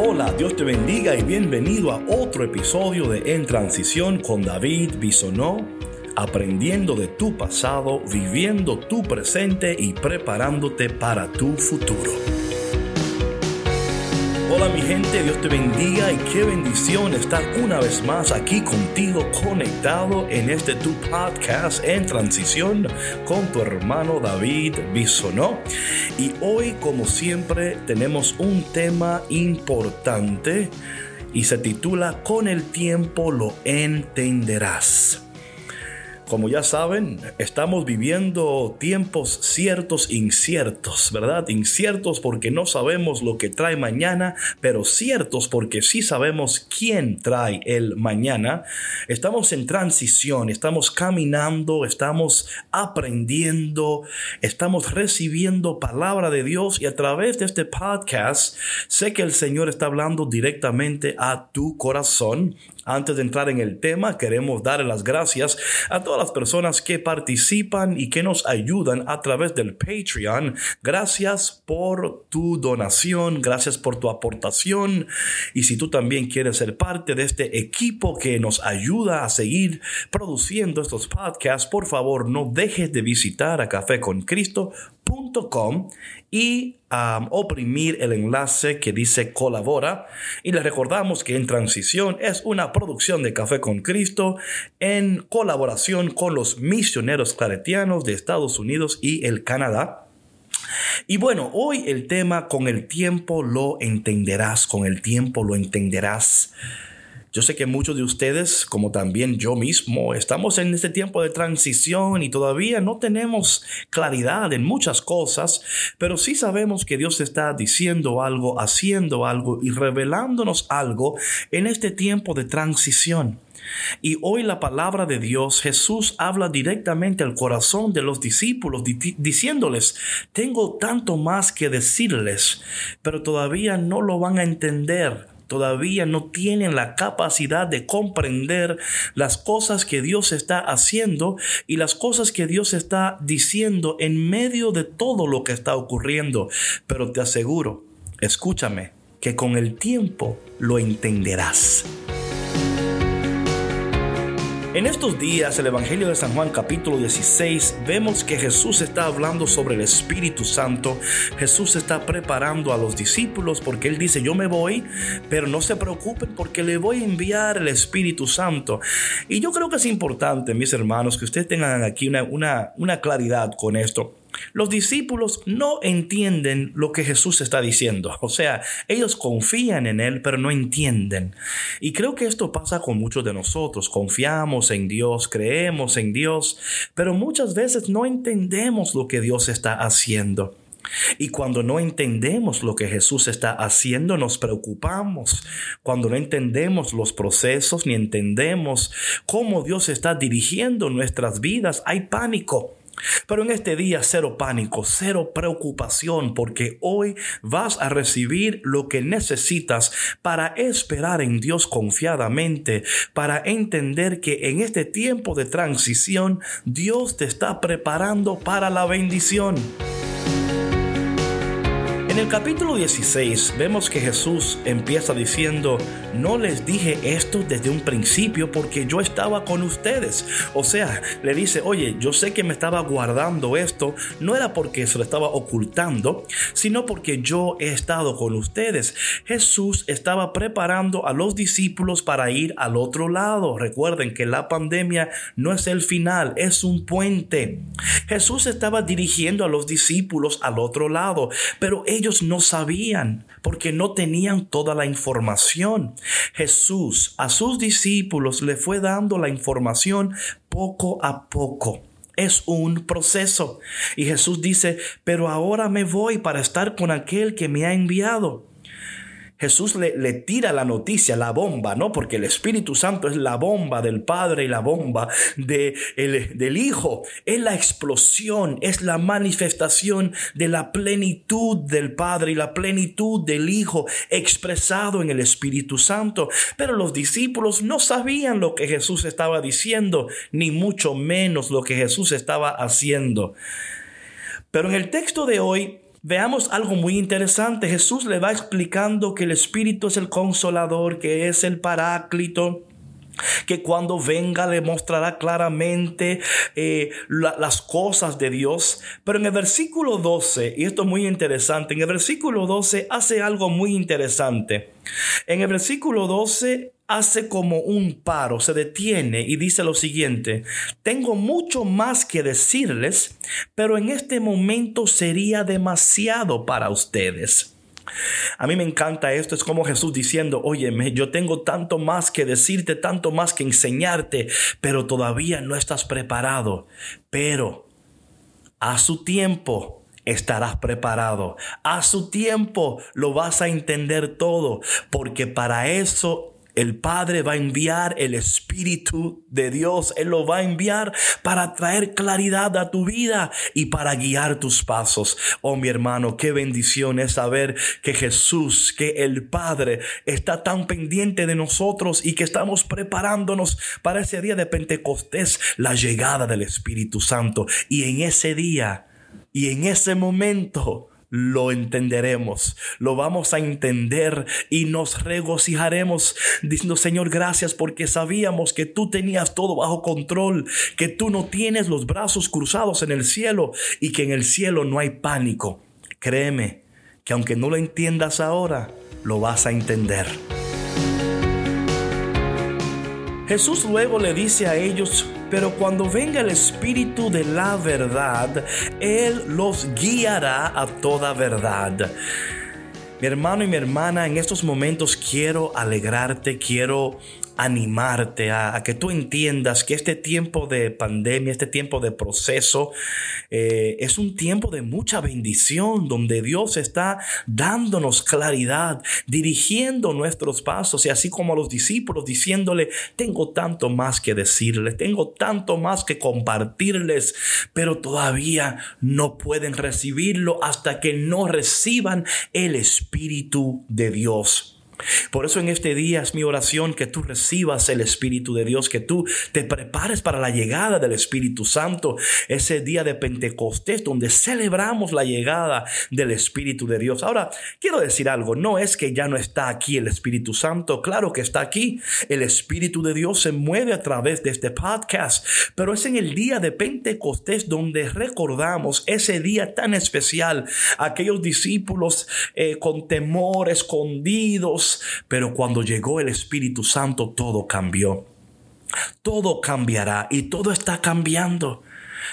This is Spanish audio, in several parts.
Hola, Dios te bendiga y bienvenido a otro episodio de En Transición con David Bisonó, aprendiendo de tu pasado, viviendo tu presente y preparándote para tu futuro. Mi gente, Dios te bendiga y qué bendición estar una vez más aquí contigo conectado en este tu podcast en transición con tu hermano David Bisonó. Y hoy como siempre tenemos un tema importante y se titula Con el tiempo lo entenderás. Como ya saben, estamos viviendo tiempos ciertos, inciertos, ¿verdad? Inciertos porque no sabemos lo que trae mañana, pero ciertos porque sí sabemos quién trae el mañana. Estamos en transición, estamos caminando, estamos aprendiendo, estamos recibiendo palabra de Dios y a través de este podcast sé que el Señor está hablando directamente a tu corazón antes de entrar en el tema, queremos dar las gracias a todas las personas que participan y que nos ayudan a través del Patreon. Gracias por tu donación, gracias por tu aportación. Y si tú también quieres ser parte de este equipo que nos ayuda a seguir produciendo estos podcasts, por favor no dejes de visitar a Café con Y oprimir el enlace que dice colabora. Y les recordamos que En Transición es una producción de Café con Cristo en colaboración con los misioneros claretianos de Estados Unidos y el Canadá. Y bueno, hoy el tema con el tiempo lo entenderás, con el tiempo lo entenderás. Yo sé que muchos de ustedes, como también yo mismo, estamos en este tiempo de transición y todavía no tenemos claridad en muchas cosas, pero sí sabemos que Dios está diciendo algo, haciendo algo y revelándonos algo en este tiempo de transición. Y hoy la palabra de Dios, Jesús habla directamente al corazón de los discípulos, diciéndoles, tengo tanto más que decirles, pero todavía no lo van a entender todavía no tienen la capacidad de comprender las cosas que Dios está haciendo y las cosas que Dios está diciendo en medio de todo lo que está ocurriendo. Pero te aseguro, escúchame, que con el tiempo lo entenderás. En estos días, el Evangelio de San Juan capítulo 16, vemos que Jesús está hablando sobre el Espíritu Santo. Jesús está preparando a los discípulos porque Él dice, yo me voy, pero no se preocupen porque le voy a enviar el Espíritu Santo. Y yo creo que es importante, mis hermanos, que ustedes tengan aquí una, una, una claridad con esto. Los discípulos no entienden lo que Jesús está diciendo. O sea, ellos confían en Él, pero no entienden. Y creo que esto pasa con muchos de nosotros. Confiamos en Dios, creemos en Dios, pero muchas veces no entendemos lo que Dios está haciendo. Y cuando no entendemos lo que Jesús está haciendo, nos preocupamos. Cuando no entendemos los procesos ni entendemos cómo Dios está dirigiendo nuestras vidas, hay pánico. Pero en este día cero pánico, cero preocupación, porque hoy vas a recibir lo que necesitas para esperar en Dios confiadamente, para entender que en este tiempo de transición Dios te está preparando para la bendición. En el capítulo 16 vemos que Jesús empieza diciendo, no les dije esto desde un principio porque yo estaba con ustedes. O sea, le dice, oye, yo sé que me estaba guardando esto, no era porque se lo estaba ocultando, sino porque yo he estado con ustedes. Jesús estaba preparando a los discípulos para ir al otro lado. Recuerden que la pandemia no es el final, es un puente. Jesús estaba dirigiendo a los discípulos al otro lado, pero ellos no sabían porque no tenían toda la información. Jesús a sus discípulos le fue dando la información poco a poco. Es un proceso. Y Jesús dice, pero ahora me voy para estar con aquel que me ha enviado. Jesús le, le, tira la noticia, la bomba, ¿no? Porque el Espíritu Santo es la bomba del Padre y la bomba de del Hijo. Es la explosión, es la manifestación de la plenitud del Padre y la plenitud del Hijo expresado en el Espíritu Santo. Pero los discípulos no sabían lo que Jesús estaba diciendo, ni mucho menos lo que Jesús estaba haciendo. Pero en el texto de hoy veamos algo muy interesante. Jesús le va explicando que el Espíritu es el consolador, que es el paráclito que cuando venga le mostrará claramente eh, las cosas de Dios. Pero en el versículo 12, y esto es muy interesante, en el versículo 12 hace algo muy interesante. En el versículo 12 hace como un paro, se detiene y dice lo siguiente, tengo mucho más que decirles, pero en este momento sería demasiado para ustedes. A mí me encanta esto, es como Jesús diciendo, óyeme, yo tengo tanto más que decirte, tanto más que enseñarte, pero todavía no estás preparado. Pero a su tiempo estarás preparado. A su tiempo lo vas a entender todo, porque para eso el Padre va a enviar el Espíritu de Dios. Él lo va a enviar para traer claridad a tu vida y para guiar tus pasos. Oh mi hermano, qué bendición es saber que Jesús, que el Padre está tan pendiente de nosotros y que estamos preparándonos para ese día de Pentecostés, la llegada del Espíritu Santo. Y en ese día y en ese momento lo entenderemos, lo vamos a entender y nos regocijaremos diciendo, Señor, gracias porque sabíamos que tú tenías todo bajo control, que tú no tienes los brazos cruzados en el cielo y que en el cielo no hay pánico. Créeme que aunque no lo entiendas ahora, lo vas a entender. Jesús luego le dice a ellos, pero cuando venga el Espíritu de la verdad, Él los guiará a toda verdad. Mi hermano y mi hermana, en estos momentos quiero alegrarte, quiero animarte a, que tú entiendas que este tiempo de pandemia, este tiempo de proceso, eh, es un tiempo de mucha bendición, donde Dios está dándonos claridad, dirigiendo nuestros pasos y así como a los discípulos diciéndole, tengo tanto más que decirles, tengo tanto más que compartirles, pero todavía no pueden recibirlo hasta que no reciban el Espíritu de Dios. Por eso en este día es mi oración que tú recibas el Espíritu de Dios, que tú te prepares para la llegada del Espíritu Santo, ese día de Pentecostés donde celebramos la llegada del Espíritu de Dios. Ahora, quiero decir algo, no es que ya no está aquí el Espíritu Santo, claro que está aquí. El Espíritu de Dios se mueve a través de este podcast, pero es en el día de Pentecostés donde recordamos ese día tan especial, aquellos discípulos eh, con temor, escondidos, pero cuando llegó el Espíritu Santo todo cambió. Todo cambiará y todo está cambiando.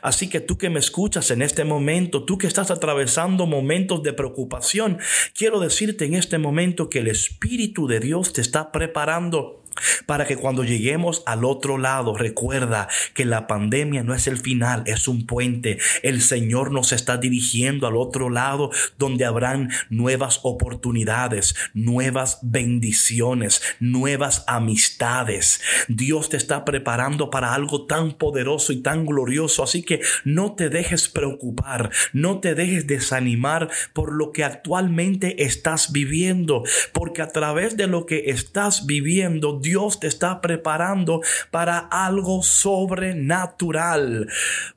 Así que tú que me escuchas en este momento, tú que estás atravesando momentos de preocupación, quiero decirte en este momento que el Espíritu de Dios te está preparando para que cuando lleguemos al otro lado, recuerda que la pandemia no es el final, es un puente. El Señor nos está dirigiendo al otro lado donde habrán nuevas oportunidades, nuevas bendiciones, nuevas amistades. Dios te está preparando para algo tan poderoso y tan glorioso. Así que no te dejes preocupar, no te dejes desanimar por lo que actualmente estás viviendo, porque a través de lo que estás viviendo, Dios te está preparando para algo sobrenatural.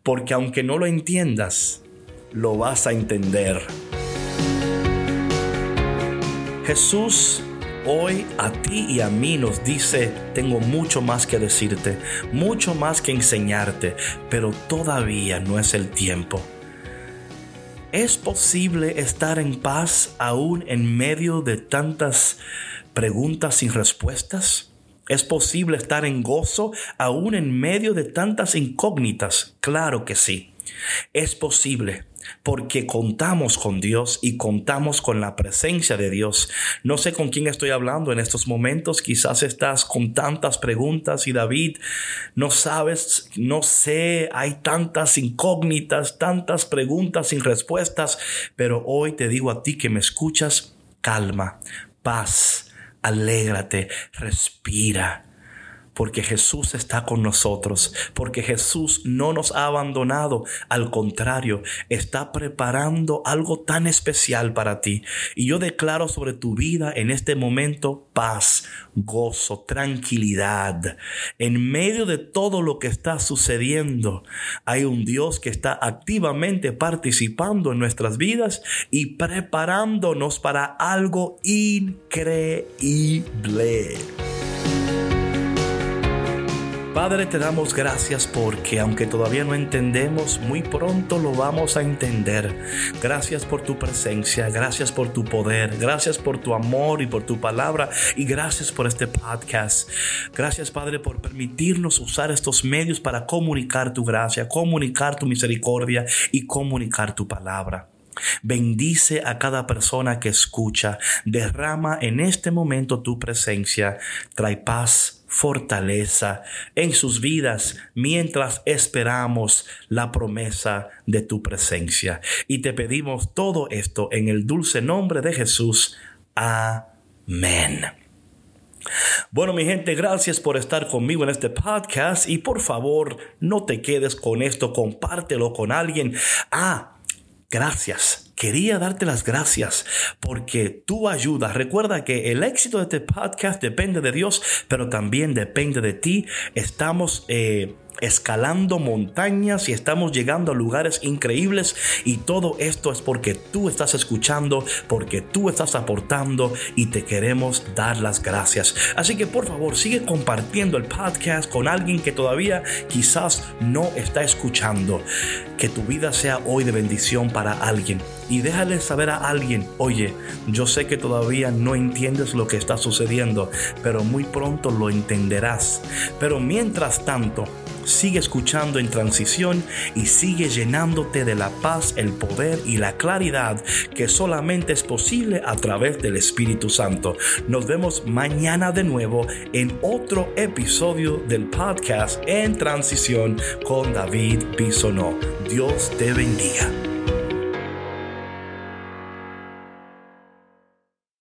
Porque aunque no lo entiendas, lo vas a entender. Jesús hoy a ti y a mí nos dice, tengo mucho más que decirte, mucho más que enseñarte, pero todavía no es el tiempo. ¿Es posible estar en paz aún en medio de tantas preguntas sin respuestas? ¿Es posible estar en gozo aún en medio de tantas incógnitas? Claro que sí. Es posible porque contamos con Dios y contamos con la presencia de Dios. No sé con quién estoy hablando en estos momentos, quizás estás con tantas preguntas y David, no sabes, no sé, hay tantas incógnitas, tantas preguntas sin respuestas, pero hoy te digo a ti que me escuchas, calma, paz alégrate, respira, porque Jesús está con nosotros, porque Jesús no nos ha abandonado, al contrario, está preparando algo tan especial para ti. Y yo declaro sobre tu vida en este momento paz, gozo, tranquilidad. En medio de todo lo que está sucediendo, hay un Dios que está activamente participando en nuestras vidas y preparándonos para algo increíble. Padre, te damos gracias porque aunque todavía no entendemos, muy pronto lo vamos a entender. Gracias por tu presencia, gracias por tu poder, gracias por tu amor y por tu palabra y gracias por este podcast. Gracias Padre por permitirnos usar estos medios para comunicar tu gracia, comunicar tu misericordia y comunicar tu palabra. Bendice a cada persona que escucha. Derrama en este momento tu presencia. Trae paz, fortaleza en sus vidas mientras esperamos la promesa de tu presencia. Y te pedimos todo esto en el dulce nombre de Jesús. Amén. Bueno, mi gente, gracias por estar conmigo en este podcast y por favor, no te quedes con esto, compártelo con alguien. Ah, Gracias. Quería darte las gracias porque tu ayuda, recuerda que el éxito de este podcast depende de Dios, pero también depende de ti. Estamos... Eh, escalando montañas y estamos llegando a lugares increíbles y todo esto es porque tú estás escuchando, porque tú estás aportando y te queremos dar las gracias. Así que por favor sigue compartiendo el podcast con alguien que todavía quizás no está escuchando. Que tu vida sea hoy de bendición para alguien y déjale saber a alguien, oye, yo sé que todavía no entiendes lo que está sucediendo, pero muy pronto lo entenderás. Pero mientras tanto, sigue escuchando en transición y sigue llenándote de la paz, el poder y la claridad que solamente es posible a través del Espíritu Santo. Nos vemos mañana de nuevo en otro episodio del podcast en transición con David Bisonó. Dios te bendiga.